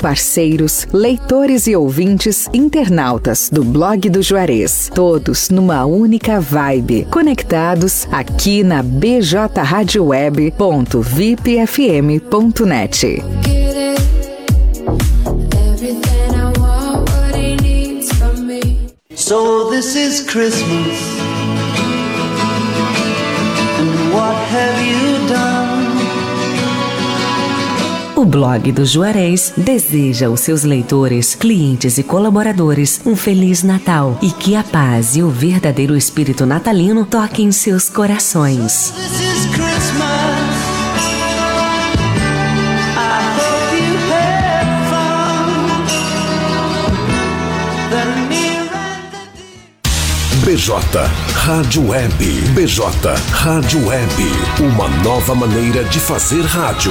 Parceiros, leitores e ouvintes, internautas do blog do Juarez, todos numa única vibe, conectados aqui na bjradioweb.vipfm.net. So this is Christmas. And what have you O blog do Juarez deseja aos seus leitores, clientes e colaboradores um feliz Natal e que a paz e o verdadeiro espírito natalino toquem seus corações. BJ Rádio Web. BJ Rádio Web. Uma nova maneira de fazer rádio.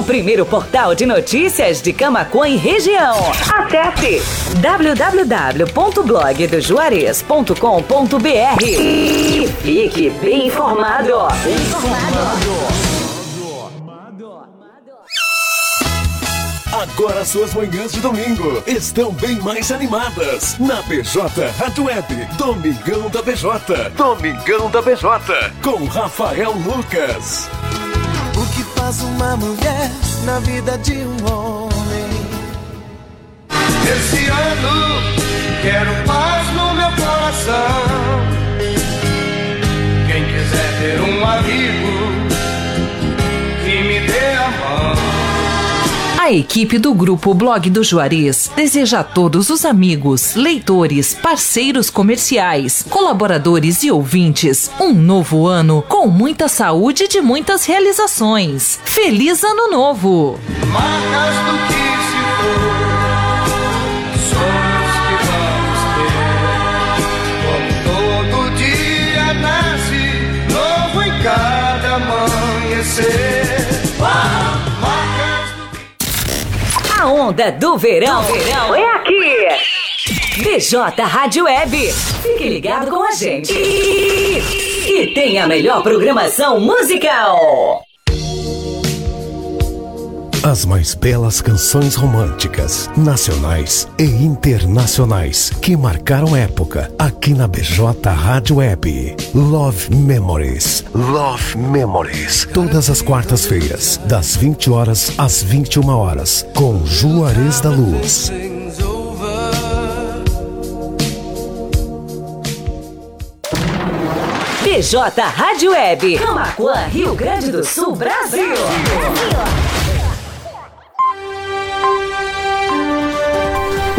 O primeiro portal de notícias de Camacuã e região. Acesse www.blogdojuarez.com.br e fique bem informado. Bem informado. Agora suas manhãs de domingo estão bem mais animadas na BJ Rádio Web. Domingão da BJ. Domingão da BJ. Com Rafael Lucas. Faz uma mulher na vida de um homem? Esse ano quero paz no meu coração. Quem quiser ter um amigo A equipe do grupo Blog do Juarez deseja a todos os amigos, leitores, parceiros comerciais, colaboradores e ouvintes um novo ano com muita saúde e de muitas realizações. Feliz Ano Novo! Marcas do que se for, sonhos A onda do verão, verão é aqui. BJ Rádio Web. Fique ligado com a gente. E, e tem a melhor programação musical. As mais belas canções românticas, nacionais e internacionais, que marcaram época aqui na BJ Rádio Web. Love Memories. Love Memories. Todas as quartas-feiras, das 20 horas às 21 horas, com Juarez da Luz. BJ Rádio Web. Camacuã, Rio Grande do Sul, Brasil.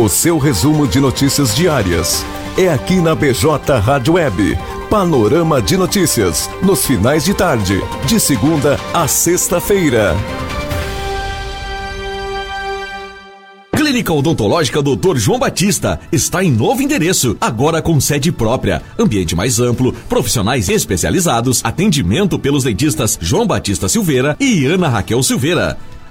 O seu resumo de notícias diárias é aqui na BJ Rádio Web. Panorama de notícias nos finais de tarde, de segunda a sexta-feira. Clínica Odontológica Dr. João Batista está em novo endereço, agora com sede própria, ambiente mais amplo, profissionais especializados, atendimento pelos dentistas João Batista Silveira e Ana Raquel Silveira.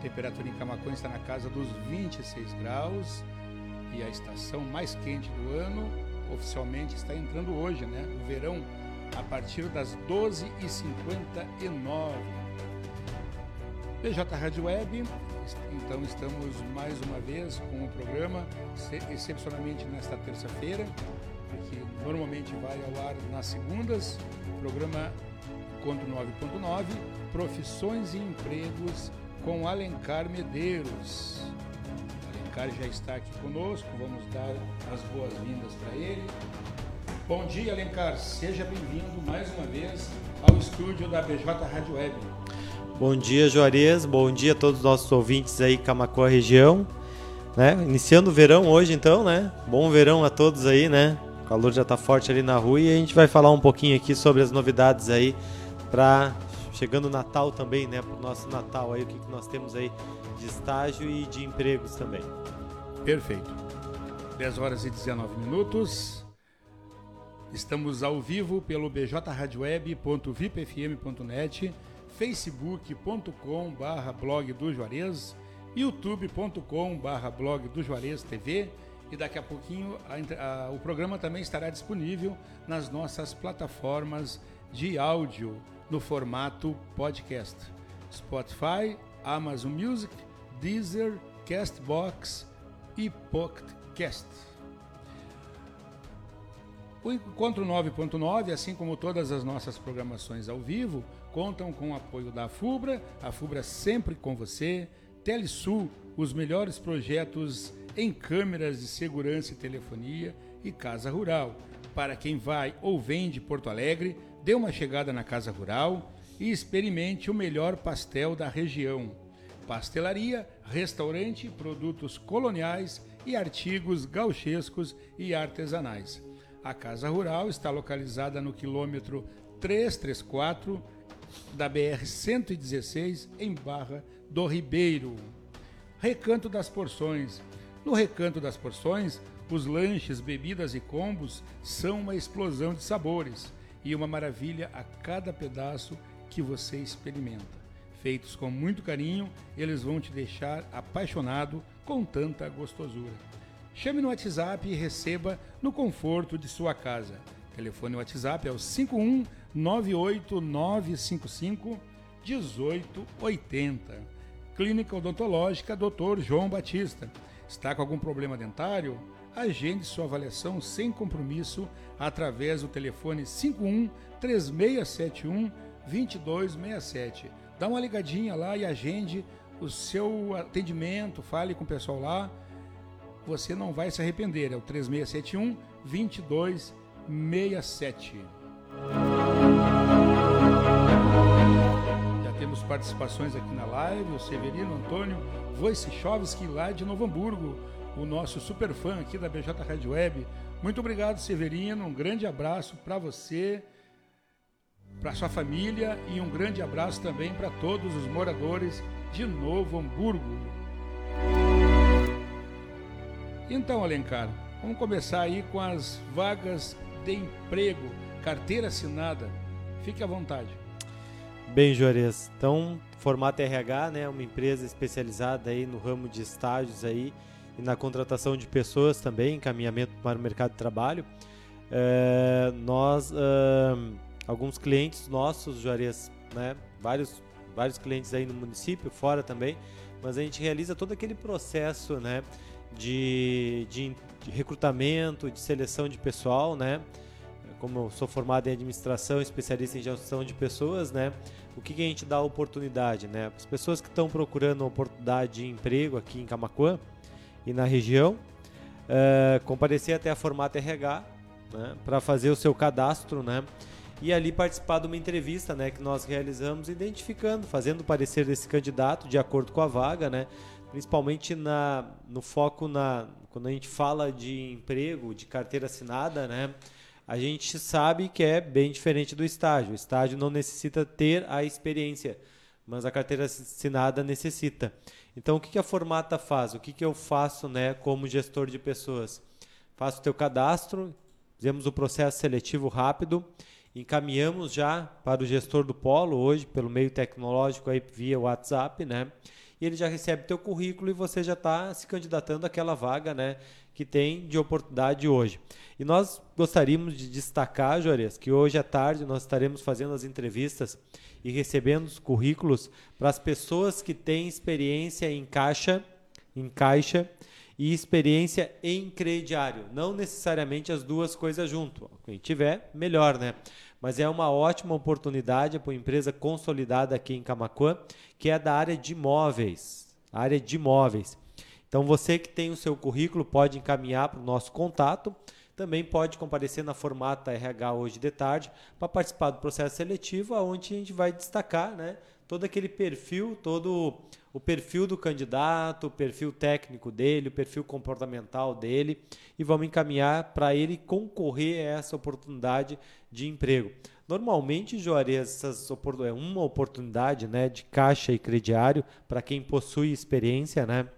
Temperatura em Camacuã está na casa dos 26 graus. E a estação mais quente do ano oficialmente está entrando hoje, né? O verão a partir das 12h59. BJ Rádio Web, então estamos mais uma vez com o programa, excepcionalmente nesta terça-feira, porque normalmente vai ao ar nas segundas, programa Encontro 9.9, Profissões e Empregos com Alencar Medeiros. Alencar já está aqui conosco, vamos dar as boas-vindas para ele. Bom dia, Alencar, seja bem-vindo mais uma vez ao estúdio da BJ Rádio Web. Bom dia, Juarez, bom dia a todos os nossos ouvintes aí, Camacuã região. Né? Iniciando o verão hoje, então, né? Bom verão a todos aí, né? O calor já está forte ali na rua e a gente vai falar um pouquinho aqui sobre as novidades aí para chegando o Natal também, né, para o nosso Natal aí, o que, que nós temos aí de estágio e de empregos também. Perfeito. 10 horas e 19 minutos. Estamos ao vivo pelo bjradioweb.vipfm.net, facebook.com barra blog do Juarez, youtube.com barra blog do Juarez TV e daqui a pouquinho a, a, o programa também estará disponível nas nossas plataformas de áudio no formato podcast. Spotify, Amazon Music, Deezer, Castbox e Pocketcast. O Encontro 9.9, assim como todas as nossas programações ao vivo, contam com o apoio da FUBRA, a FUBRA sempre com você, Telesul, os melhores projetos em câmeras de segurança e telefonia e Casa Rural. Para quem vai ou vem de Porto Alegre, dê uma chegada na Casa Rural e experimente o melhor pastel da região. Pastelaria, restaurante, produtos coloniais e artigos gauchescos e artesanais. A Casa Rural está localizada no quilômetro 334 da BR 116 em Barra do Ribeiro. Recanto das Porções. No Recanto das Porções, os lanches, bebidas e combos são uma explosão de sabores e uma maravilha a cada pedaço que você experimenta. Feitos com muito carinho, eles vão te deixar apaixonado com tanta gostosura. Chame no WhatsApp e receba no conforto de sua casa. Telefone WhatsApp é o 51 98955 1880. Clínica Odontológica Dr. João Batista. Está com algum problema dentário? Agende sua avaliação sem compromisso através do telefone 51 3671 2267. Dá uma ligadinha lá e agende o seu atendimento, fale com o pessoal lá. Você não vai se arrepender. É o 3671 2267. Já temos participações aqui na live. O Severino Antônio Wojciechowski lá de Novo Hamburgo o nosso super fã aqui da BJ Rádio Web. Muito obrigado, Severino. Um grande abraço para você, para sua família e um grande abraço também para todos os moradores de Novo Hamburgo. Então, Alencar, vamos começar aí com as vagas de emprego, carteira assinada. Fique à vontade. Bem, Juarez. Então, Formato RH, né, uma empresa especializada aí no ramo de estágios aí e na contratação de pessoas também, encaminhamento para o mercado de trabalho. É, nós, é, alguns clientes nossos, Juarez, né, vários, vários clientes aí no município, fora também, mas a gente realiza todo aquele processo né, de, de, de recrutamento, de seleção de pessoal, né? Como eu sou formado em administração, especialista em gestão de pessoas, né? O que, que a gente dá oportunidade, né? As pessoas que estão procurando oportunidade de emprego aqui em Camacuã, e na região, uh, comparecer até a Formata RH né, para fazer o seu cadastro, né? E ali participar de uma entrevista, né, que nós realizamos, identificando, fazendo o parecer desse candidato de acordo com a vaga, né? Principalmente na, no foco na quando a gente fala de emprego, de carteira assinada, né? A gente sabe que é bem diferente do estágio. O estágio não necessita ter a experiência, mas a carteira assinada necessita. Então, o que, que a Formata faz? O que, que eu faço né, como gestor de pessoas? Faço o teu cadastro, fizemos o processo seletivo rápido encaminhamos já para o gestor do polo hoje pelo meio tecnológico aí via WhatsApp, né? E ele já recebe teu currículo e você já está se candidatando àquela vaga, né? Que tem de oportunidade hoje. E nós gostaríamos de destacar, Juarez, que hoje à tarde nós estaremos fazendo as entrevistas e recebendo os currículos para as pessoas que têm experiência em caixa, em caixa e experiência em crediário. Não necessariamente as duas coisas junto. Quem tiver, melhor, né? Mas é uma ótima oportunidade para uma empresa consolidada aqui em Camacuã, que é da área de imóveis. Área de imóveis. Então você que tem o seu currículo pode encaminhar para o nosso contato. Também pode comparecer na Formata RH hoje de tarde para participar do processo seletivo, onde a gente vai destacar né, todo aquele perfil, todo o perfil do candidato, o perfil técnico dele, o perfil comportamental dele e vamos encaminhar para ele concorrer a essa oportunidade de emprego. Normalmente, Juarez, é uma oportunidade né, de caixa e crediário para quem possui experiência. Né?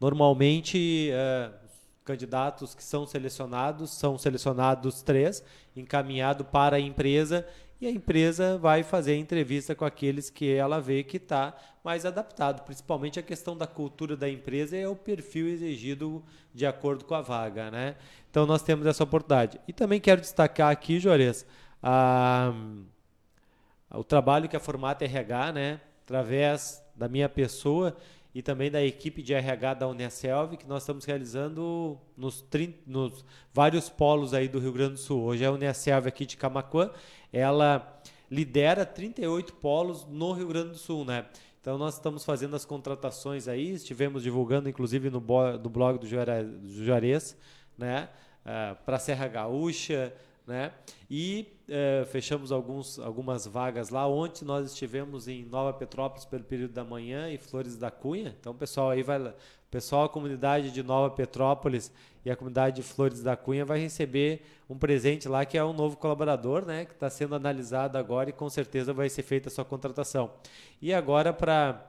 Normalmente, uh, candidatos que são selecionados são selecionados três, encaminhado para a empresa e a empresa vai fazer a entrevista com aqueles que ela vê que está mais adaptado. Principalmente a questão da cultura da empresa é o perfil exigido de acordo com a vaga. Né? Então nós temos essa oportunidade. E também quero destacar aqui, Juarez, a, o trabalho que a Formata RH, né, através da minha pessoa, e também da equipe de RH da Unicelv, que nós estamos realizando nos, 30, nos vários polos aí do Rio Grande do Sul. Hoje a Unicelv aqui de Camacuã, ela lidera 38 polos no Rio Grande do Sul, né? Então nós estamos fazendo as contratações aí, estivemos divulgando inclusive no do blog do Juarez, né? Uh, para Serra Gaúcha, né? E uh, fechamos alguns, algumas vagas lá. Ontem nós estivemos em Nova Petrópolis pelo período da manhã e Flores da Cunha. Então, pessoal aí vai, pessoal, a comunidade de Nova Petrópolis e a comunidade de Flores da Cunha vai receber um presente lá que é um novo colaborador, né? Que está sendo analisado agora e com certeza vai ser feita a sua contratação. E agora para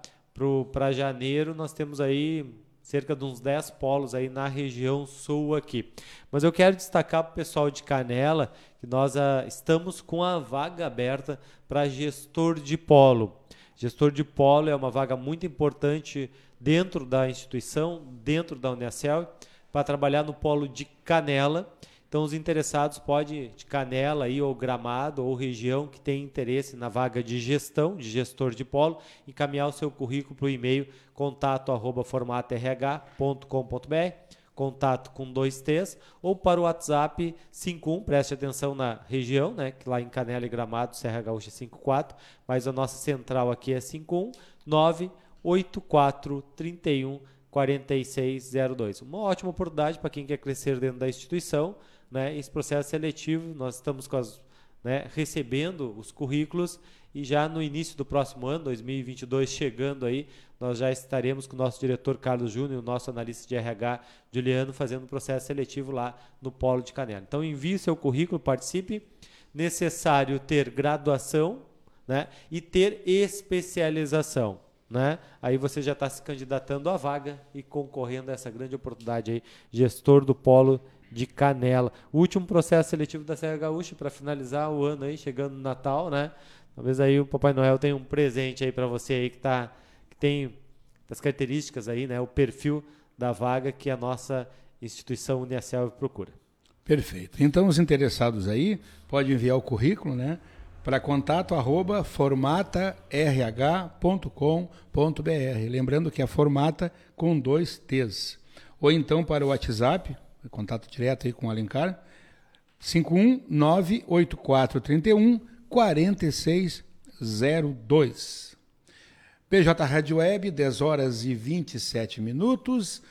para janeiro nós temos aí cerca de uns 10 polos aí na região sul aqui. Mas eu quero destacar para o pessoal de Canela que nós ah, estamos com a vaga aberta para gestor de polo. Gestor de polo é uma vaga muito importante dentro da instituição, dentro da Unicel, para trabalhar no polo de Canela então, os interessados podem, de Canela aí, ou Gramado, ou região que tem interesse na vaga de gestão, de gestor de polo, encaminhar o seu currículo para o e-mail contato arroba formatorh.com.br, contato com dois T's, ou para o WhatsApp 51, preste atenção na região, né, que lá em Canela e Gramado, Serra Gaúcha 54, mas a nossa central aqui é 51 984 31 4602. Uma ótima oportunidade para quem quer crescer dentro da instituição, né, esse processo seletivo, nós estamos as, né, recebendo os currículos e já no início do próximo ano, 2022, chegando aí, nós já estaremos com o nosso diretor Carlos Júnior, o nosso analista de RH Juliano, fazendo o processo seletivo lá no Polo de Canela. Então envie seu currículo, participe. Necessário ter graduação né, e ter especialização. Né? Aí você já está se candidatando à vaga e concorrendo a essa grande oportunidade aí, gestor do Polo de Canela. O último processo seletivo da Serra Gaúcha para finalizar o ano aí, chegando no Natal, né? Talvez aí o Papai Noel tenha um presente aí para você aí que tá que tem as características aí, né, o perfil da vaga que a nossa instituição Uniacel procura. Perfeito. Então os interessados aí podem enviar o currículo, né, para contato arroba formatarh.com.br. Lembrando que é formata com dois T's. Ou então para o WhatsApp contato direto aí com o Alencar, 5198431 4602. PJ Rádio Web, 10 horas e 27 minutos.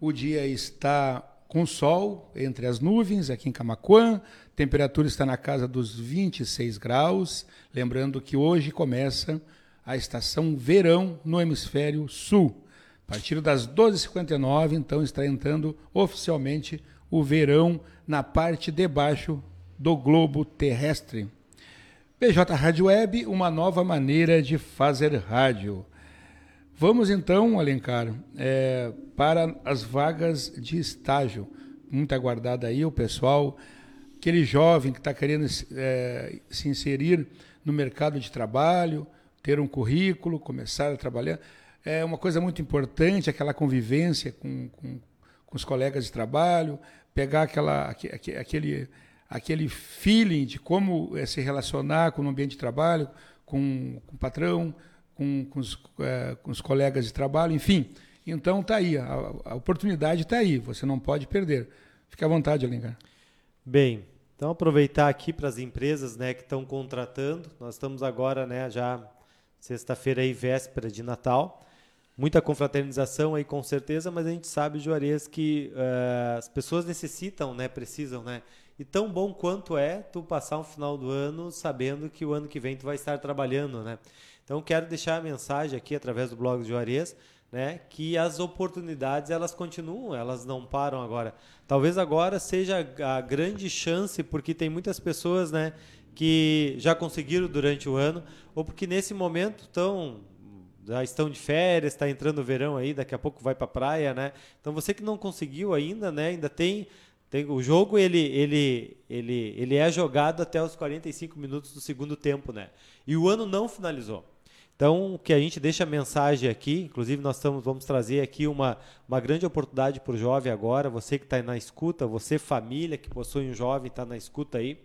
O dia está com sol entre as nuvens aqui em Camacuã. Temperatura está na casa dos 26 graus. Lembrando que hoje começa a estação verão no hemisfério sul. A partir das 12h59, então, está entrando oficialmente o verão na parte de baixo do globo terrestre. PJ Rádio Web, uma nova maneira de fazer rádio. Vamos então, Alencar, é, para as vagas de estágio. Muito aguardada aí, o pessoal aquele jovem que está querendo é, se inserir no mercado de trabalho, ter um currículo, começar a trabalhar. É uma coisa muito importante aquela convivência com, com, com os colegas de trabalho, pegar aquela, aquele, aquele feeling de como é, se relacionar com o ambiente de trabalho, com, com o patrão, com, com, os, é, com os colegas de trabalho, enfim. Então está aí, a, a oportunidade está aí, você não pode perder. Fique à vontade, Alencar. Bem, então aproveitar aqui para as empresas né, que estão contratando. Nós estamos agora né, já sexta-feira aí, véspera de Natal. Muita confraternização aí com certeza, mas a gente sabe, Juarez, que uh, as pessoas necessitam, né, precisam, né? E tão bom quanto é tu passar um final do ano sabendo que o ano que vem tu vai estar trabalhando, né? Então quero deixar a mensagem aqui através do blog de Juarez, né, que as oportunidades elas continuam, elas não param agora. Talvez agora seja a grande chance porque tem muitas pessoas, né, que já conseguiram durante o ano ou porque nesse momento estão já estão de férias, está entrando o verão aí, daqui a pouco vai para a praia, né? Então você que não conseguiu ainda, né, ainda tem tem, o jogo ele, ele, ele, ele é jogado até os 45 minutos do segundo tempo, né? E o ano não finalizou. Então, o que a gente deixa a mensagem aqui, inclusive nós estamos, vamos trazer aqui uma, uma grande oportunidade para o jovem agora, você que está na escuta, você família que possui um jovem está na escuta aí,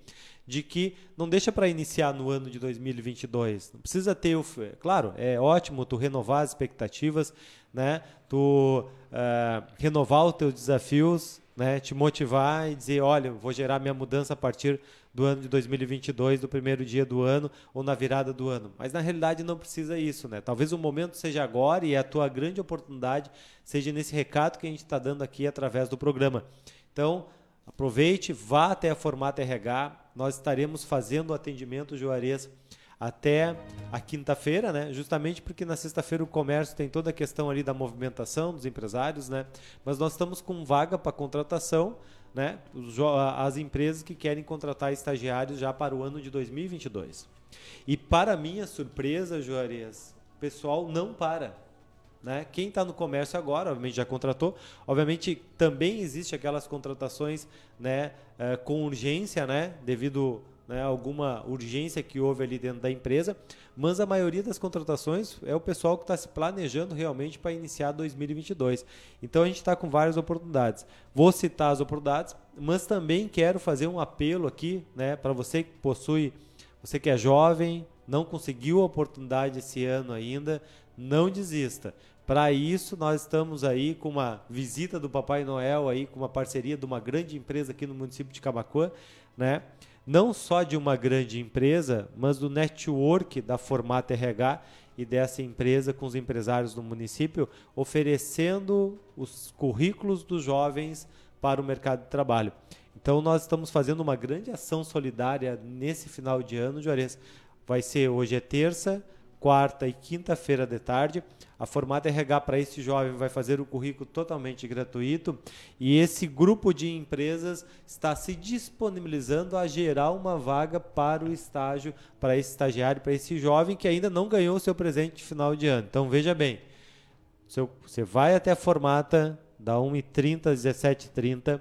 de que não deixa para iniciar no ano de 2022. Não precisa ter o, claro, é ótimo tu renovar as expectativas, né? Tu uh, renovar os teus desafios, né? Te motivar e dizer, olha, vou gerar minha mudança a partir do ano de 2022, do primeiro dia do ano ou na virada do ano. Mas na realidade não precisa isso, né? Talvez o momento seja agora e a tua grande oportunidade seja nesse recado que a gente está dando aqui através do programa. Então, aproveite, vá até a Formata RH, nós estaremos fazendo o atendimento Juarez até a quinta-feira, né? Justamente porque na sexta-feira o comércio tem toda a questão ali da movimentação dos empresários, né? Mas nós estamos com vaga para contratação, né? As empresas que querem contratar estagiários já para o ano de 2022. E para minha surpresa, Juarez, o pessoal não para. Né? Quem está no comércio agora, obviamente já contratou. Obviamente também existe aquelas contratações né, eh, com urgência, né, devido né, alguma urgência que houve ali dentro da empresa, mas a maioria das contratações é o pessoal que está se planejando realmente para iniciar 2022. Então a gente está com várias oportunidades. Vou citar as oportunidades, mas também quero fazer um apelo aqui né, para você que possui, você que é jovem, não conseguiu a oportunidade esse ano ainda, não desista. Para isso, nós estamos aí com uma visita do Papai Noel aí, com uma parceria de uma grande empresa aqui no município de Camacuã, né? Não só de uma grande empresa, mas do network da Formata RH e dessa empresa com os empresários do município, oferecendo os currículos dos jovens para o mercado de trabalho. Então, nós estamos fazendo uma grande ação solidária nesse final de ano, Juarez. Vai ser hoje é terça, quarta e quinta-feira de tarde. A Formata RH para esse jovem vai fazer o currículo totalmente gratuito e esse grupo de empresas está se disponibilizando a gerar uma vaga para o estágio, para esse estagiário, para esse jovem que ainda não ganhou o seu presente de final de ano. Então veja bem, você vai até a Formata, da 1h30 às 17h30,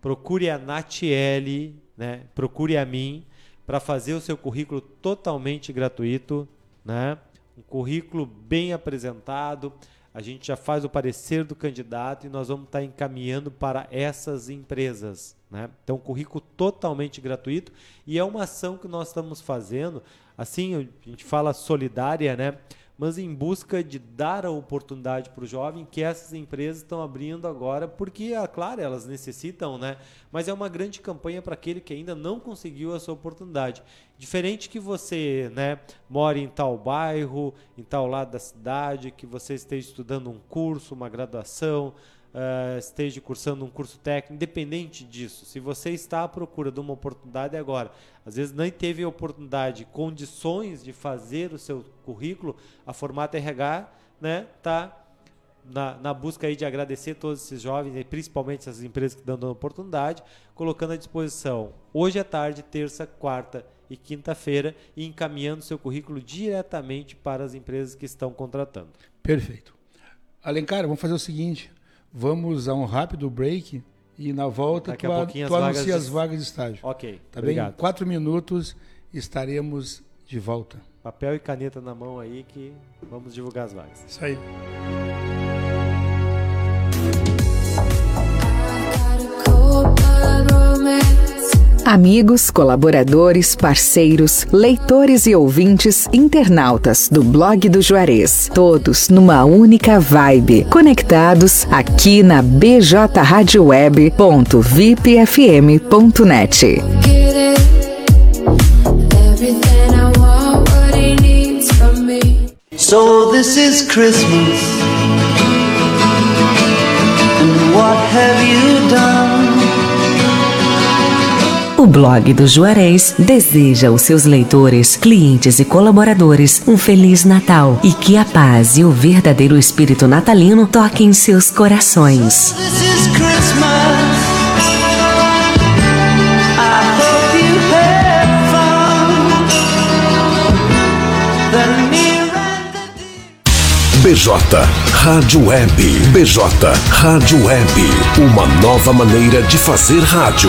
procure a Natiele, né? procure a mim, para fazer o seu currículo totalmente gratuito né? um currículo bem apresentado. A gente já faz o parecer do candidato e nós vamos estar encaminhando para essas empresas. Né? Então, currículo totalmente gratuito e é uma ação que nós estamos fazendo. Assim, a gente fala solidária, né? Mas em busca de dar a oportunidade para o jovem que essas empresas estão abrindo agora, porque, ah, claro, elas necessitam, né? Mas é uma grande campanha para aquele que ainda não conseguiu a sua oportunidade. Diferente que você, né, more em tal bairro, em tal lado da cidade, que você esteja estudando um curso, uma graduação, uh, esteja cursando um curso técnico, independente disso, se você está à procura de uma oportunidade agora, às vezes nem teve oportunidade, condições de fazer o seu currículo, a Formata RH né, tá na, na, busca aí de agradecer todos esses jovens, e principalmente essas empresas que estão dando oportunidade, colocando à disposição hoje à tarde, terça, quarta e quinta-feira e encaminhando seu currículo diretamente para as empresas que estão contratando. Perfeito. Alencar, vamos fazer o seguinte: Vamos a um rápido break E na volta Daqui tu, a tu as anuncia vagas as de- vagas de estágio. Ok, Tá obrigado. bem? Em quatro minutos estaremos de volta. Papel e caneta na mão aí que vamos divulgar as vagas. Isso aí. Amigos, colaboradores, parceiros, leitores e ouvintes, internautas do blog do Juarez, todos numa única vibe, conectados aqui na bjradioweb.vipfm.net. So this is Christmas. And what have you done? O blog do Juarez deseja aos seus leitores, clientes e colaboradores um feliz Natal e que a paz e o verdadeiro espírito natalino toquem seus corações. BJ Rádio Web. BJ Rádio Web. Uma nova maneira de fazer rádio.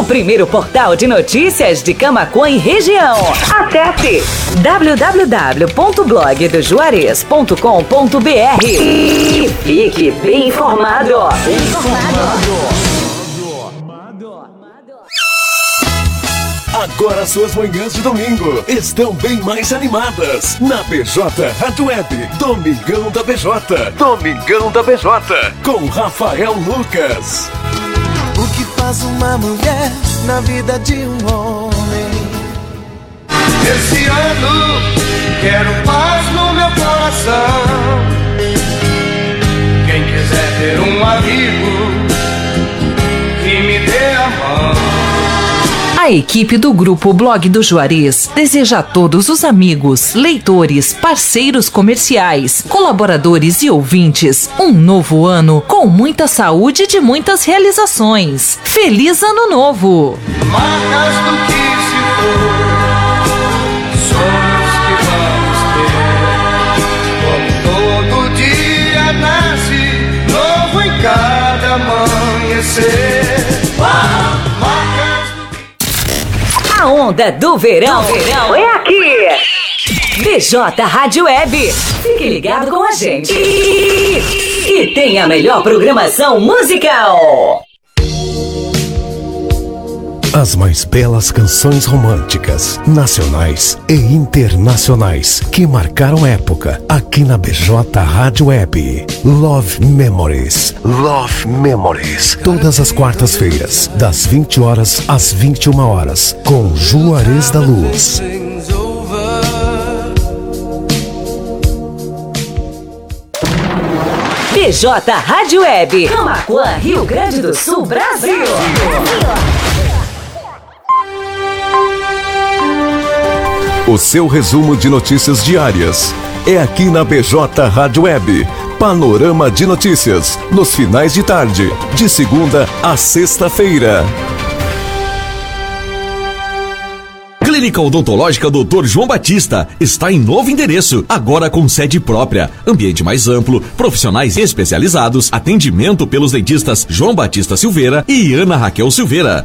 O primeiro portal de notícias de Camaquã e região. Acesse www.blogdojuarez.com.br e fique bem informado. Bem informado. Agora suas manhãs de domingo estão bem mais animadas na BJ Rádio Web. Domingão da BJ. Domingão da BJ. Com Rafael Lucas. Faz uma mulher na vida de um homem? Esse ano quero paz no meu coração. Quem quiser ter um amigo A equipe do grupo Blog do Juarez deseja a todos os amigos, leitores, parceiros comerciais, colaboradores e ouvintes um novo ano com muita saúde e de muitas realizações. Feliz Ano Novo! Marcas do que se for, sonhos que vamos ter. Como todo dia nasce, novo em cada amanhecer. Onda do verão, verão é aqui. BJ Rádio Web. Fique ligado com a gente. E, e tem a melhor programação musical. As mais belas canções românticas, nacionais e internacionais, que marcaram época aqui na BJ Rádio Web. Love Memories. Love Memories. Todas as quartas-feiras, das 20 horas às 21 horas, com Juarez da Luz. BJ Rádio Web. Camaquã, Rio Grande do Sul, Brasil. O seu resumo de notícias diárias é aqui na BJ Rádio Web. Panorama de notícias nos finais de tarde, de segunda a sexta-feira. Clínica Odontológica Dr. João Batista está em novo endereço, agora com sede própria, ambiente mais amplo, profissionais especializados, atendimento pelos dentistas João Batista Silveira e Ana Raquel Silveira.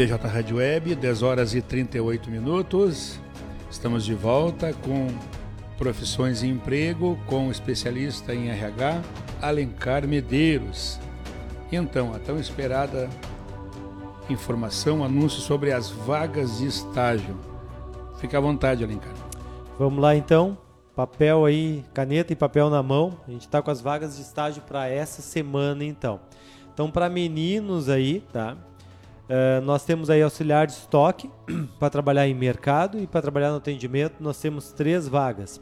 BJ Rádio Web, 10 horas e 38 minutos. Estamos de volta com profissões e emprego com o especialista em RH, Alencar Medeiros. Então, a tão esperada informação, anúncio sobre as vagas de estágio. Fique à vontade, Alencar. Vamos lá então. Papel aí, caneta e papel na mão. A gente está com as vagas de estágio para essa semana então. Então, para meninos aí, tá? Uh, nós temos aí auxiliar de estoque para trabalhar em mercado e para trabalhar no atendimento. Nós temos três vagas.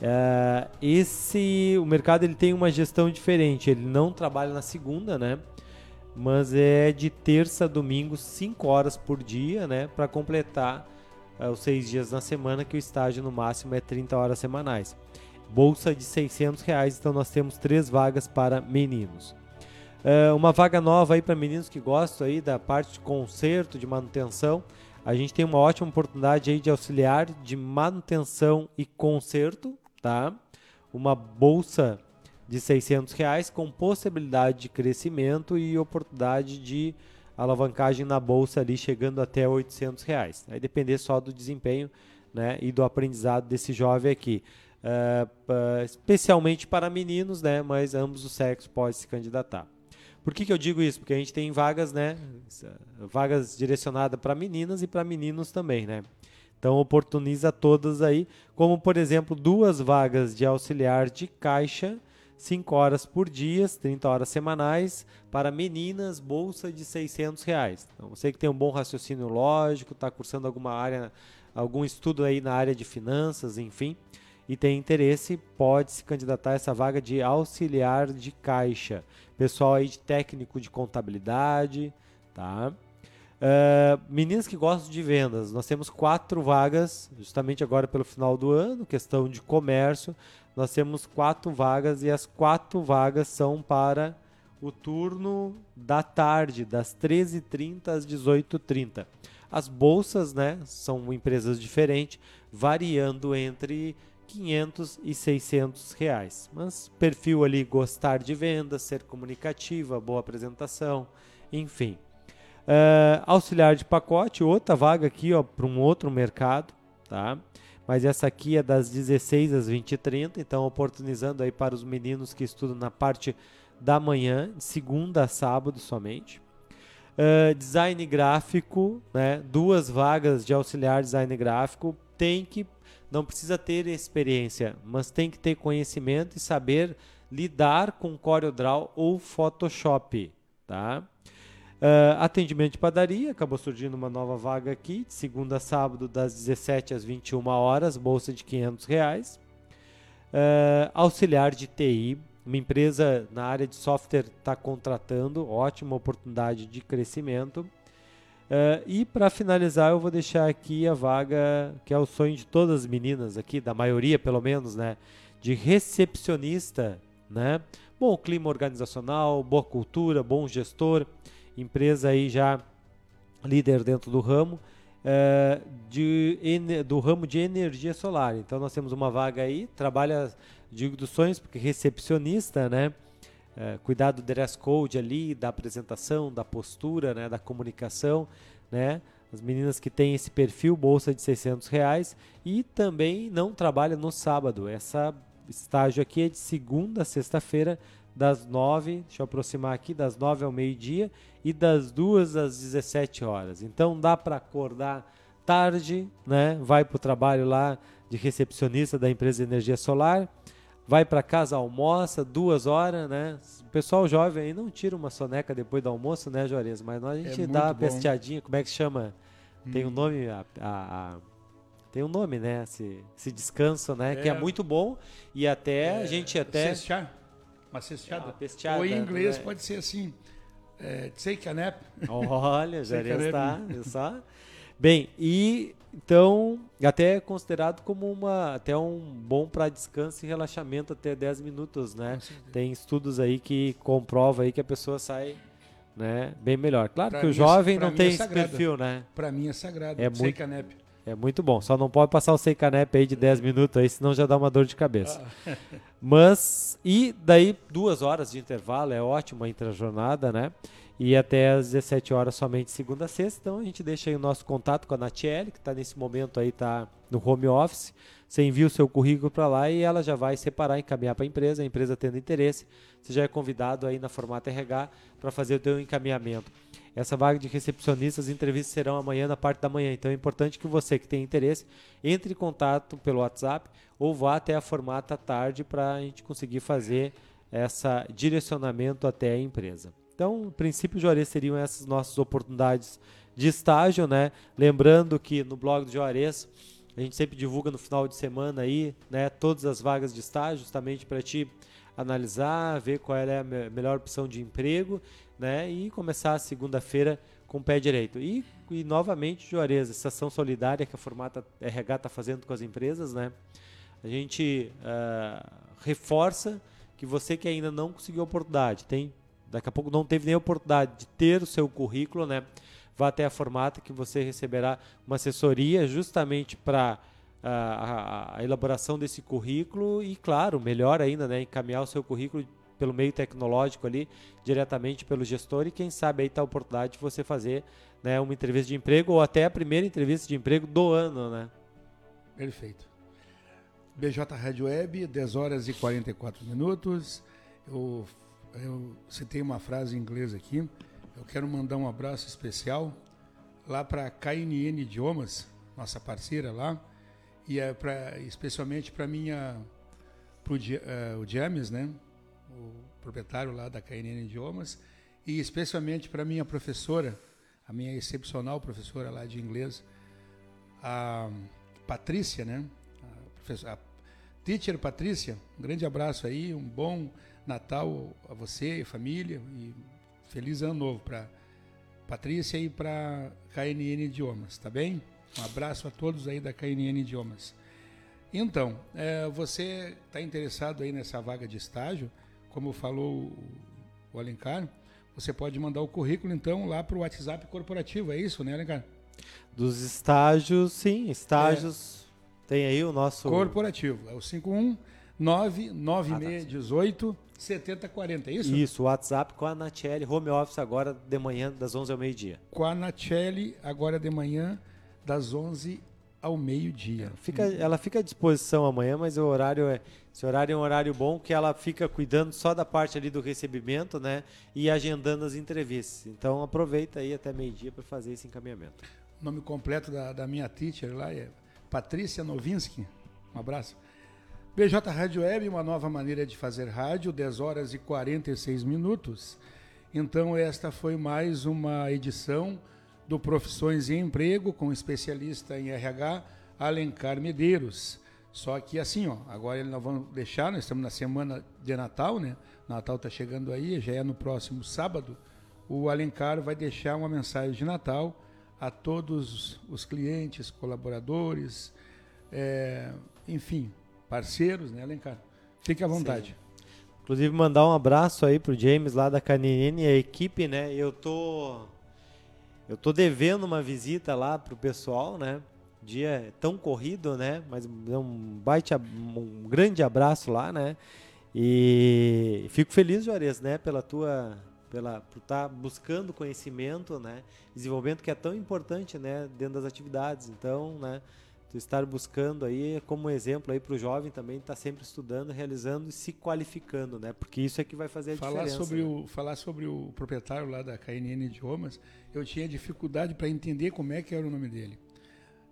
Uh, esse o mercado ele tem uma gestão diferente. Ele não trabalha na segunda, né? Mas é de terça a domingo, 5 horas por dia, né? Para completar uh, os seis dias na semana, que o estágio no máximo é 30 horas semanais. Bolsa de 600 reais, então nós temos três vagas para meninos. Uh, uma vaga nova aí para meninos que gostam aí da parte de conserto, de manutenção. A gente tem uma ótima oportunidade aí de auxiliar de manutenção e conserto, tá? Uma bolsa de 600 reais com possibilidade de crescimento e oportunidade de alavancagem na bolsa ali chegando até 800 reais. Vai depender só do desempenho né, e do aprendizado desse jovem aqui. Uh, especialmente para meninos, né, mas ambos os sexos podem se candidatar. Por que, que eu digo isso? Porque a gente tem vagas, né? Vagas direcionadas para meninas e para meninos também, né? Então oportuniza todas aí, como por exemplo, duas vagas de auxiliar de caixa, 5 horas por dia, 30 horas semanais, para meninas, bolsa de 600 reais. Então, você que tem um bom raciocínio lógico, está cursando alguma área, algum estudo aí na área de finanças, enfim, e tem interesse, pode se candidatar a essa vaga de auxiliar de caixa. Pessoal aí de técnico de contabilidade, tá? Uh, meninas que gostam de vendas, nós temos quatro vagas, justamente agora pelo final do ano, questão de comércio, nós temos quatro vagas e as quatro vagas são para o turno da tarde, das 13h30 às 18h30. As bolsas, né, são empresas diferentes, variando entre 500 e 600 reais. Mas perfil ali gostar de vendas, ser comunicativa, boa apresentação, enfim. Uh, auxiliar de pacote, outra vaga aqui para um outro mercado, tá? Mas essa aqui é das 16 às 20 e 30, então oportunizando aí para os meninos que estudam na parte da manhã, de segunda a sábado somente. Uh, design gráfico, né? duas vagas de auxiliar design gráfico, tem que não precisa ter experiência, mas tem que ter conhecimento e saber lidar com CorelDRAW ou Photoshop, tá? Uh, atendimento de padaria, acabou surgindo uma nova vaga aqui, de segunda a sábado, das 17 às 21 horas, bolsa de 500 reais. Uh, auxiliar de TI, uma empresa na área de software está contratando, ótima oportunidade de crescimento. Uh, e para finalizar, eu vou deixar aqui a vaga que é o sonho de todas as meninas aqui, da maioria pelo menos, né? De recepcionista, né? Bom clima organizacional, boa cultura, bom gestor, empresa aí já líder dentro do ramo, uh, de, do ramo de energia solar. Então nós temos uma vaga aí, trabalha, digo dos sonhos, porque recepcionista, né? É, cuidar do dress code ali, da apresentação, da postura, né, da comunicação, né? As meninas que têm esse perfil, bolsa de 600 reais e também não trabalha no sábado. Essa estágio aqui é de segunda a sexta-feira, das 9, deixa eu aproximar aqui, das 9 ao meio-dia e das 2 às 17 horas. Então dá para acordar tarde, né? Vai para o trabalho lá de recepcionista da empresa de energia solar vai para casa, almoça, duas horas, né? O pessoal jovem aí não tira uma soneca depois do almoço, né, Juarez? Mas nós a gente é dá uma pesteadinha, como é que chama? Hum. Tem um hum. nome, a, a, a, tem um nome, né? Esse, esse descanso, né? É. Que é muito bom e até é, a gente até... Cestear. Uma cesteada. Ou em inglês né? pode ser assim, é, take a nap. Olha, Juarez está, só... Bem, e então, até é considerado como uma até um bom para descanso e relaxamento até 10 minutos, né? Tem estudos aí que comprova aí que a pessoa sai né, bem melhor. Claro pra que o é jovem não tem é esse perfil, né? Para mim é sagrado. É muito, É muito bom. Só não pode passar o sem canepe aí de 10 minutos aí, senão já dá uma dor de cabeça. Ah. Mas, e daí duas horas de intervalo, é ótimo a jornada, né? E até às 17 horas somente segunda a sexta. Então a gente deixa aí o nosso contato com a Natiele, que está nesse momento aí, tá no home office. Você envia o seu currículo para lá e ela já vai separar, encaminhar para a empresa. A empresa tendo interesse, você já é convidado aí na Formata RH para fazer o teu encaminhamento. Essa vaga de recepcionista, as entrevistas serão amanhã na parte da manhã. Então é importante que você que tem interesse entre em contato pelo WhatsApp ou vá até a formata tarde para a gente conseguir fazer essa direcionamento até a empresa. Então, no princípio, Juarez seriam essas nossas oportunidades de estágio, né? Lembrando que no blog do Juarez a gente sempre divulga no final de semana aí, né, todas as vagas de estágio, justamente para ti analisar, ver qual é a me melhor opção de emprego, né, e começar a segunda-feira com o pé direito. E, e novamente, Juarez, essa ação solidária que a Formata RH está fazendo com as empresas, né, a gente uh, reforça que você que ainda não conseguiu a oportunidade, tem daqui a pouco não teve nem oportunidade de ter o seu currículo, né? Vá até a formata que você receberá uma assessoria justamente para a, a, a, elaboração desse currículo e, claro, melhor ainda, né? Encaminhar o seu currículo pelo meio tecnológico ali, diretamente pelo gestor e quem sabe aí tá a oportunidade de você fazer né, uma entrevista de emprego ou até a primeira entrevista de emprego do ano, né? Perfeito. BJ Rádio Web, 10 horas e 44 minutos. Eu eu citei uma frase em inglês aqui. Eu quero mandar um abraço especial lá para a KNN Idiomas, nossa parceira lá, e é pra, especialmente para minha pro, uh, o James, né, o proprietário lá da KNN Idiomas, e especialmente para minha professora, a minha excepcional professora lá de inglês, a Patrícia, né, a, a teacher Patrícia, um grande abraço aí, um bom Natal a você e família e feliz ano novo para Patrícia e para KNN Idiomas, tá bem? Um abraço a todos aí da KNN Idiomas. Então, é, você está interessado aí nessa vaga de estágio, como falou o Alencar, você pode mandar o currículo então lá para o WhatsApp corporativo, é isso, né, Alencar? Dos estágios, sim, estágios. É. Tem aí o nosso. Corporativo, é o 51 99618 7040, é isso? Isso, WhatsApp com a Natiele, home office agora de manhã, das 11 ao meio-dia. Com a Natiele, agora de manhã, das 11 ao meio-dia. Fica, ela fica à disposição amanhã, mas o horário é. Esse horário é um horário bom que ela fica cuidando só da parte ali do recebimento, né? E agendando as entrevistas. Então aproveita aí até meio-dia para fazer esse encaminhamento. O nome completo da, da minha teacher lá é Patrícia Novinsky. Um abraço. BJ Rádio Web, uma nova maneira de fazer rádio, 10 horas e 46 minutos. Então, esta foi mais uma edição do Profissões e Emprego com especialista em RH, Alencar Medeiros. Só que assim, ó, agora nós vamos deixar, nós estamos na semana de Natal, né? Natal está chegando aí, já é no próximo sábado. O Alencar vai deixar uma mensagem de Natal a todos os clientes, colaboradores, é, enfim, parceiros, né, Alencar? Fique à vontade. Sim. Inclusive mandar um abraço aí pro James lá da Canine e a equipe, né? Eu tô eu tô devendo uma visita lá pro pessoal, né? Dia tão corrido, né? Mas um baita um grande abraço lá, né? E fico feliz, Juarez, né, pela tua pela por estar tá buscando conhecimento, né? Desenvolvimento que é tão importante, né, dentro das atividades. Então, né, tu estar buscando aí como exemplo aí para o jovem também estar tá sempre estudando, realizando e se qualificando, né? Porque isso é que vai fazer a falar diferença. Sobre né? o, falar sobre o proprietário lá da KNN Idiomas, eu tinha dificuldade para entender como é que era o nome dele.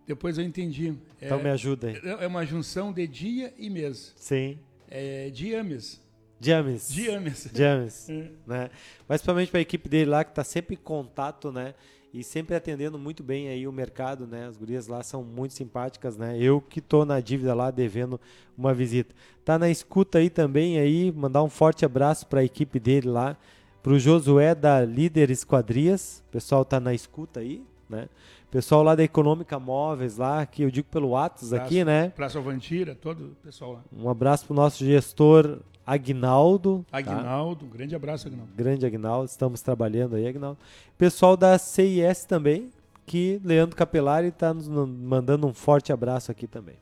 Depois eu entendi. Então é, me ajuda aí. É uma junção de dia e mês. Sim. É diames. James. James. James. é. né? Mas principalmente para a equipe dele lá que está sempre em contato, né? E sempre atendendo muito bem aí o mercado, né? As gurias lá são muito simpáticas, né? Eu que tô na dívida lá devendo uma visita. Tá na escuta aí também aí, mandar um forte abraço para a equipe dele lá, pro Josué da Líder Esquadrias. O pessoal tá na escuta aí, né? Pessoal lá da Econômica Móveis lá, que eu digo pelo Atos aqui, né? Praça Alvantira, todo o pessoal lá. Um abraço pro nosso gestor Agnaldo. Tá? Agnaldo, tá? um grande abraço, Agnaldo. Grande Agnaldo, estamos trabalhando aí, Agnaldo. Pessoal da CIS também, que Leandro Capelari está nos mandando um forte abraço aqui também.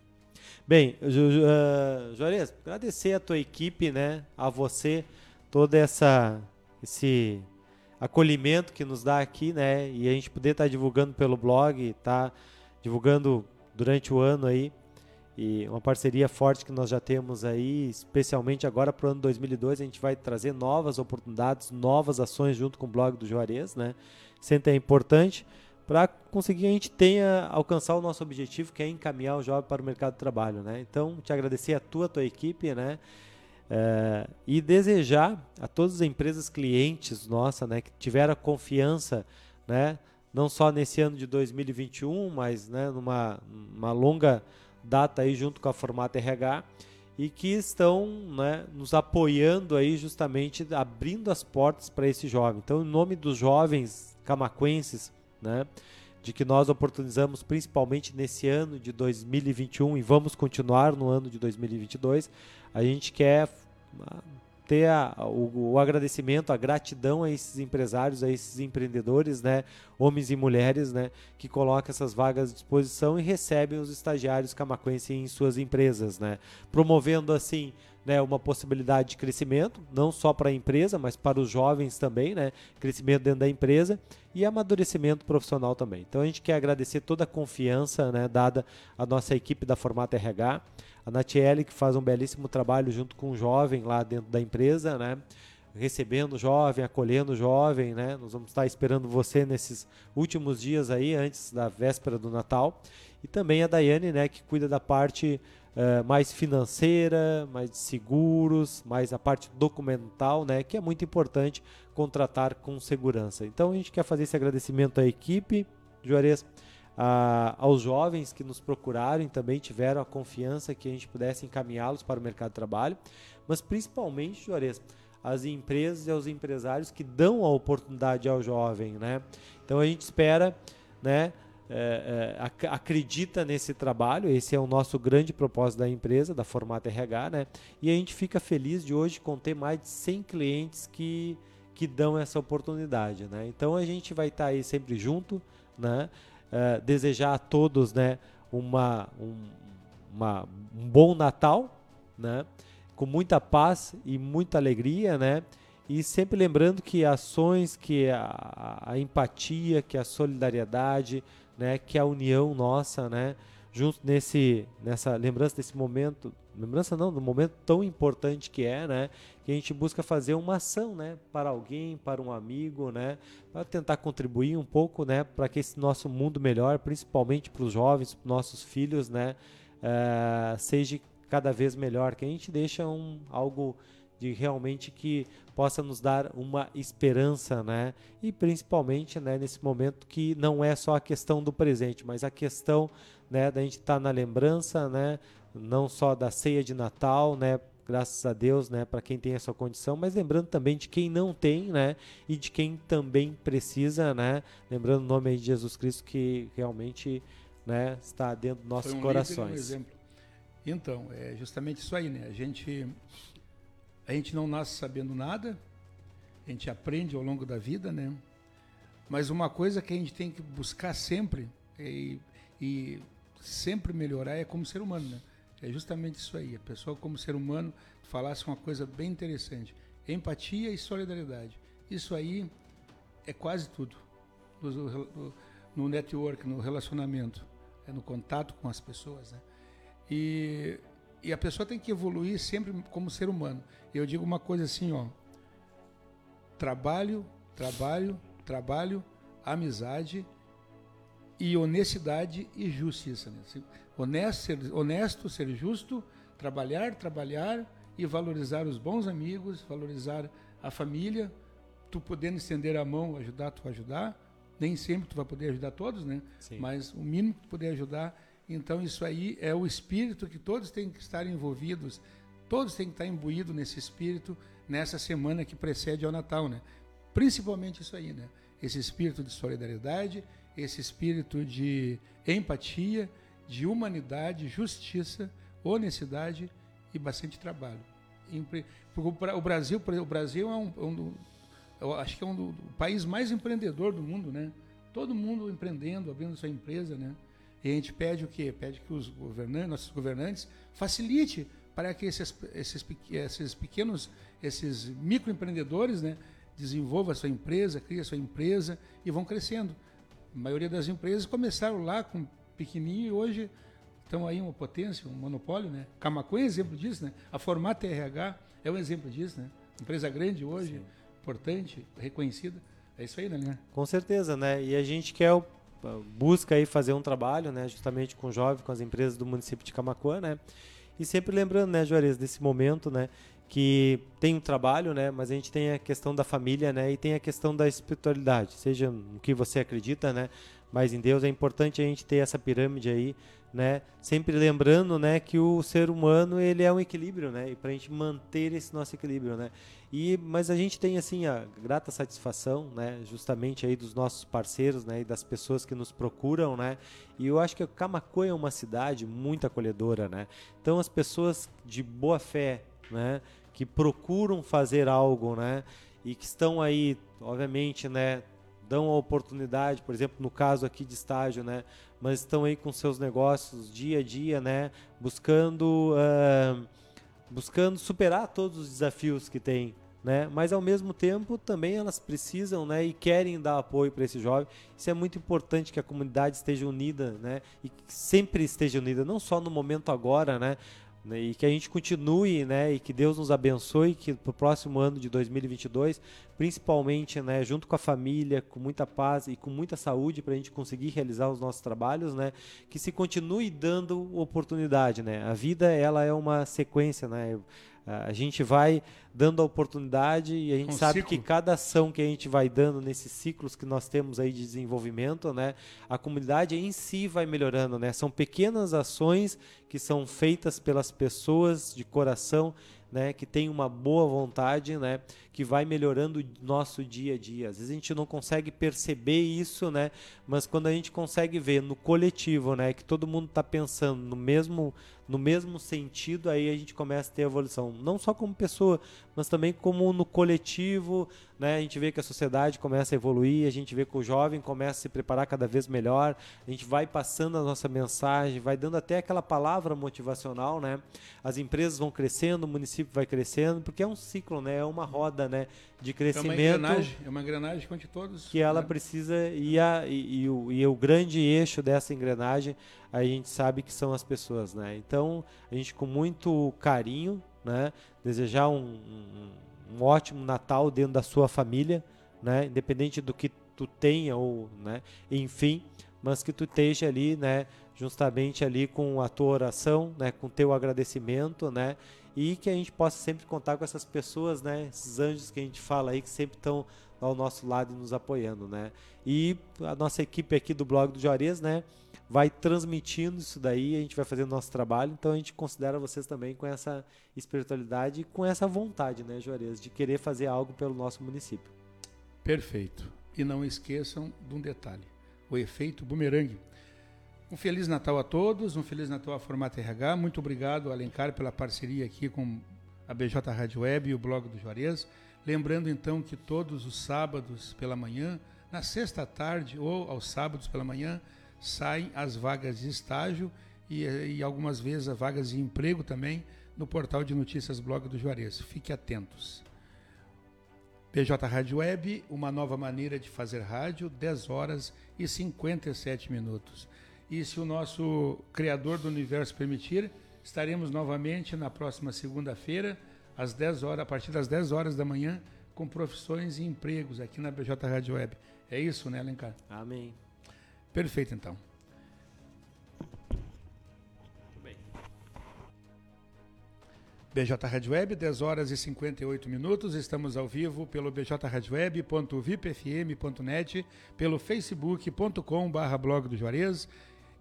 Bem, uh, Juarez, agradecer a tua equipe, né, a você, toda essa esse acolhimento que nos dá aqui, né, e a gente poder estar tá divulgando pelo blog, tá divulgando durante o ano aí e uma parceria forte que nós já temos aí, especialmente agora para o ano 2002, a gente vai trazer novas oportunidades, novas ações junto com o blog do Juarez, né? Sempre é importante para conseguir a gente tenha alcançar o nosso objetivo, que é encaminhar o jovem para o mercado de trabalho, né? Então, te agradecer a tua, a tua equipe, né? É, e desejar a todas as empresas clientes nossa, né, que tiveram confiança, né, não só nesse ano de 2021, mas né, numa, numa longa data aí junto com a Formata RH e que estão né, nos apoiando aí justamente abrindo as portas para esse jovem. Então, em nome dos jovens camaquenses, né, de que nós oportunizamos principalmente nesse ano de 2021 e vamos continuar no ano de 2022, a gente quer ter a, o, o, agradecimento, a gratidão a esses empresários, a esses empreendedores, né, homens e mulheres, né, que colocam essas vagas à disposição e recebem os estagiários camaquenses em suas empresas, né, promovendo assim né, uma possibilidade de crescimento, não só para a empresa, mas para os jovens também, né, crescimento dentro da empresa e amadurecimento profissional também. Então a gente quer agradecer toda a confiança né, dada à nossa equipe da Formata RH, a Natiele, que faz um belíssimo trabalho junto com o jovem lá dentro da empresa, né? recebendo o jovem, acolhendo o jovem, né? Nós vamos estar esperando você nesses últimos dias aí, antes da véspera do Natal. E também a Daiane, né, que cuida da parte uh, mais financeira, mais de seguros, mais a parte documental, né, que é muito importante contratar com segurança. Então a gente quer fazer esse agradecimento à equipe, Juarez, a, aos jovens que nos procuraram e também tiveram a confiança que a gente pudesse encaminhá-los para o mercado de trabalho, mas principalmente, Juarez, as empresas e aos empresários que dão a oportunidade ao jovem, né? Então a gente espera, né? É, é, acredita nesse trabalho, esse é o nosso grande propósito da empresa, da Formata RH, né? E a gente fica feliz de hoje conter mais de 100 clientes que, que dão essa oportunidade, né? Então a gente vai estar aí sempre junto, né? uh, desejar a todos né, uma, um, uma, um bom Natal, né, com muita paz e muita alegria, né, e sempre lembrando que ações, que a, a empatia, que a solidariedade, né, que a união nossa, né, junto nesse, nessa lembrança desse momento lembrança não, do momento tão importante que é, né? Que a gente busca fazer uma ação, né? Para alguém, para um amigo, né? Para tentar contribuir um pouco, né? Para que esse nosso mundo melhor, principalmente para os jovens, para nossos filhos, né? Uh, seja cada vez melhor. Que a gente deixa um, algo de realmente que possa nos dar uma esperança, né? E principalmente, né, nesse momento que não é só a questão do presente, mas a questão, né, da gente estar tá na lembrança, né, não só da ceia de Natal, né? Graças a Deus, né, para quem tem essa condição, mas lembrando também de quem não tem, né, e de quem também precisa, né, lembrando o nome de Jesus Cristo que realmente, né, está dentro dos nossos um corações. Líder, um exemplo. Então, é justamente isso aí, né? A gente a gente não nasce sabendo nada, a gente aprende ao longo da vida, né? Mas uma coisa que a gente tem que buscar sempre e, e sempre melhorar é como ser humano, né? É justamente isso aí. A pessoa, como ser humano, falasse uma coisa bem interessante: empatia e solidariedade. Isso aí é quase tudo no, no network, no relacionamento, é no contato com as pessoas. Né? E, e a pessoa tem que evoluir sempre como ser humano. Eu digo uma coisa assim: ó, trabalho, trabalho, trabalho, amizade e honestidade e justiça. Né? Honesto ser, honesto, ser justo, trabalhar, trabalhar e valorizar os bons amigos, valorizar a família, tu podendo estender a mão, ajudar, tu ajudar. Nem sempre tu vai poder ajudar todos, né? Sim. Mas o mínimo que tu puder ajudar. Então isso aí é o espírito que todos têm que estar envolvidos, todos têm que estar imbuídos nesse espírito nessa semana que precede ao Natal, né? Principalmente isso aí, né? Esse espírito de solidariedade, esse espírito de empatia, de humanidade, justiça, honestidade e bastante trabalho. O Brasil, o Brasil é um, um eu acho que é um do, país mais empreendedor do mundo, né? todo mundo empreendendo, abrindo sua empresa, né? E a gente pede o quê? Pede que os governantes, nossos governantes, facilite para que esses, esses, esses pequenos, esses microempreendedores, né, desenvolvam a sua empresa, criem a sua empresa e vão crescendo. A maioria das empresas começaram lá com pequenininho e hoje estão aí uma potência, um monopólio, né? Camacuã é exemplo disso, né? A Formata RH é um exemplo disso, né? Empresa grande hoje, Sim. importante, reconhecida. É isso aí, né? Com certeza, né? E a gente quer busca aí fazer um trabalho, né, justamente com o jovem, com as empresas do município de Camacuã, né? E sempre lembrando, né, Juarez, desse momento, né, que tem um trabalho, né, mas a gente tem a questão da família, né, e tem a questão da espiritualidade, seja no que você acredita, né, mas em Deus é importante a gente ter essa pirâmide aí, né? Sempre lembrando, né, que o ser humano ele é um equilíbrio, né? E para a gente manter esse nosso equilíbrio, né? E mas a gente tem assim a grata satisfação, né, justamente aí dos nossos parceiros, né, e das pessoas que nos procuram, né? E eu acho que Camacuã é uma cidade muito acolhedora, né? Então as pessoas de boa fé, né, que procuram fazer algo, né, e que estão aí, obviamente, né, dão a oportunidade, por exemplo, no caso aqui de estágio, né? Mas estão aí com seus negócios dia a dia, né? Buscando, uh, buscando superar todos os desafios que tem, né? Mas ao mesmo tempo também elas precisam, né? E querem dar apoio para esse jovem. Isso é muito importante que a comunidade esteja unida, né? E sempre esteja unida, não só no momento agora, né? Né, e que a gente continue, né, e que Deus nos abençoe, que para o próximo ano de 2022, principalmente, né, junto com a família, com muita paz e com muita saúde para a gente conseguir realizar os nossos trabalhos, né, que se continue dando oportunidade, né. A vida ela é uma sequência, né. A gente vai dando a oportunidade e a gente um sabe ciclo. que cada ação que a gente vai dando nesses ciclos que nós temos aí de desenvolvimento, né, a comunidade em si vai melhorando, né? São pequenas ações que são feitas pelas pessoas de coração né, que tem uma boa vontade, né, que vai melhorando o nosso dia a dia. Às vezes a gente não consegue perceber isso, né, mas quando a gente consegue ver no coletivo, né, que todo mundo está pensando no mesmo no mesmo sentido, aí a gente começa a ter evolução, não só como pessoa, mas também como no coletivo, né? A gente vê que a sociedade começa a evoluir, a gente vê que o jovem começa a se preparar cada vez melhor, a gente vai passando a nossa mensagem, vai dando até aquela palavra motivacional, né? As empresas vão crescendo, o município vai crescendo, porque é um ciclo, né? É uma roda, né? De crescimento. É uma engrenagem, é uma engrenagem onde todos. Que ela né? precisa e, a, e, e, o, e o grande eixo dessa engrenagem, a gente sabe que são as pessoas, né? Então, a gente com muito carinho, né? Desejar um, um ótimo Natal dentro da sua família, né? Independente do que tu tenha ou, né? Enfim, mas que tu esteja ali, né? Justamente ali com a tua oração, né? Com teu agradecimento, né? E que a gente possa sempre contar com essas pessoas, né? Esses anjos que a gente fala aí que sempre estão ao nosso lado e nos apoiando, né? E a nossa equipe aqui do blog do Juarez, né? vai transmitindo isso daí, a gente vai fazendo nosso trabalho, então a gente considera vocês também com essa espiritualidade e com essa vontade, né, Juarez, de querer fazer algo pelo nosso município. Perfeito. E não esqueçam de um detalhe: o efeito bumerangue. Um Feliz Natal a todos, um Feliz Natal à Formata RH. Muito obrigado, Alencar, pela parceria aqui com a BJ Rádio Web e o blog do Juarez. Lembrando então que todos os sábados pela manhã, na sexta tarde ou aos sábados pela manhã, saem as vagas de estágio e, e algumas vezes as vagas de emprego também no portal de notícias blog do Juarez. Fique atentos. PJ Rádio Web, uma nova maneira de fazer rádio, 10 horas e 57 minutos. E se o nosso Criador do Universo permitir, estaremos novamente na próxima segunda-feira, às 10 horas, a partir das 10 horas da manhã, com profissões e empregos aqui na BJ Rádio Web. É isso, né, Alencar? Amém. Perfeito, então. Muito bem. BJ Rádio Web, 10 horas e 58 minutos. Estamos ao vivo pelo bjradioweb.vipfm.net, pelo facebook.com.br blog do Juarez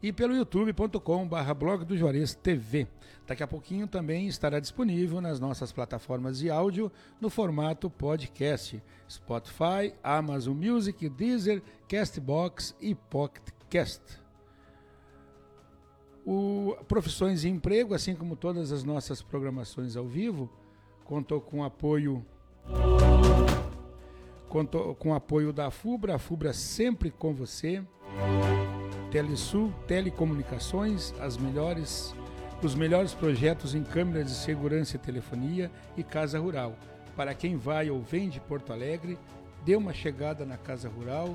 e pelo youtube.com.br blog do Juarez TV. Daqui a pouquinho também estará disponível nas nossas plataformas de áudio no formato podcast. Spotify, Amazon Music, Deezer, Castbox e Pocketcast. O Profissões e Emprego, assim como todas as nossas programações ao vivo, contou com apoio Conto com apoio da FUBRA, a FUBRA sempre com você. Telesul, Telecomunicações, as melhores, os melhores projetos em câmeras de segurança e telefonia e Casa Rural. Para quem vai ou vem de Porto Alegre, dê uma chegada na Casa Rural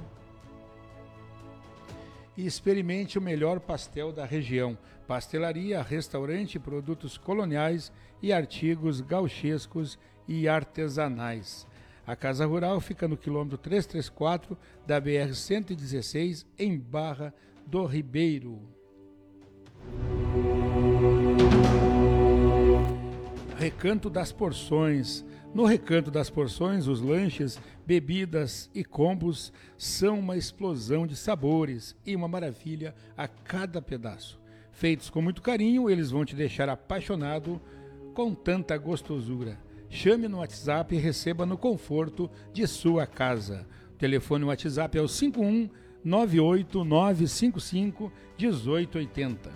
e experimente o melhor pastel da região. Pastelaria, restaurante, produtos coloniais e artigos gauchescos e artesanais. A Casa Rural fica no quilômetro 334 da BR-116, em Barra do Ribeiro. Recanto das Porções. No Recanto das Porções, os lanches, bebidas e combos são uma explosão de sabores e uma maravilha a cada pedaço. Feitos com muito carinho, eles vão te deixar apaixonado com tanta gostosura. Chame no WhatsApp e receba no conforto de sua casa. O telefone WhatsApp é o 51 98955 1880.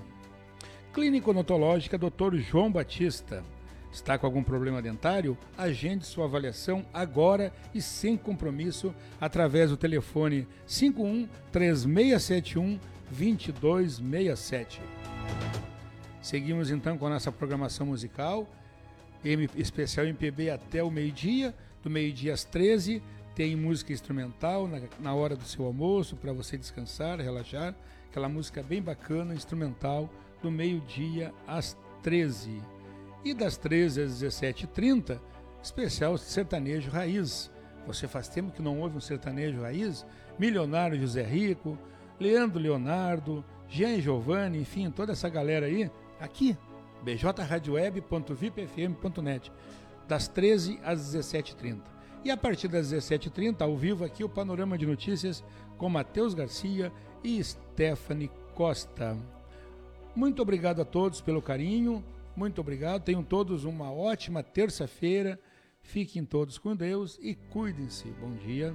Clínica Odontológica Dr. João Batista. Está com algum problema dentário? Agende sua avaliação agora e sem compromisso através do telefone 51 3671 2267. Seguimos então com a nossa programação musical. Especial MPB até o meio-dia, do meio-dia às 13 tem música instrumental na, na hora do seu almoço para você descansar, relaxar, aquela música bem bacana, instrumental, do meio-dia às 13. E das 13 às 17h30, especial sertanejo raiz. Você faz tempo que não ouve um sertanejo raiz? Milionário José Rico, Leandro Leonardo, Jean Giovanni, enfim, toda essa galera aí, aqui bjradioweb.vipfm.net, das 13 às 17h30. E a partir das 17h30, ao vivo aqui, o Panorama de Notícias com Matheus Garcia e Stephanie Costa. Muito obrigado a todos pelo carinho, muito obrigado. Tenham todos uma ótima terça-feira. Fiquem todos com Deus e cuidem-se. Bom dia.